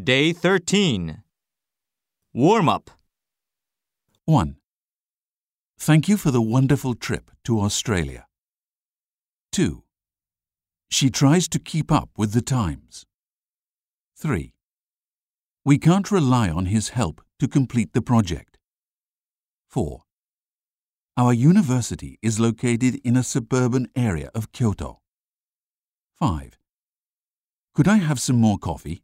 Day 13. Warm up. 1. Thank you for the wonderful trip to Australia. 2. She tries to keep up with the times. 3. We can't rely on his help to complete the project. 4. Our university is located in a suburban area of Kyoto. 5. Could I have some more coffee?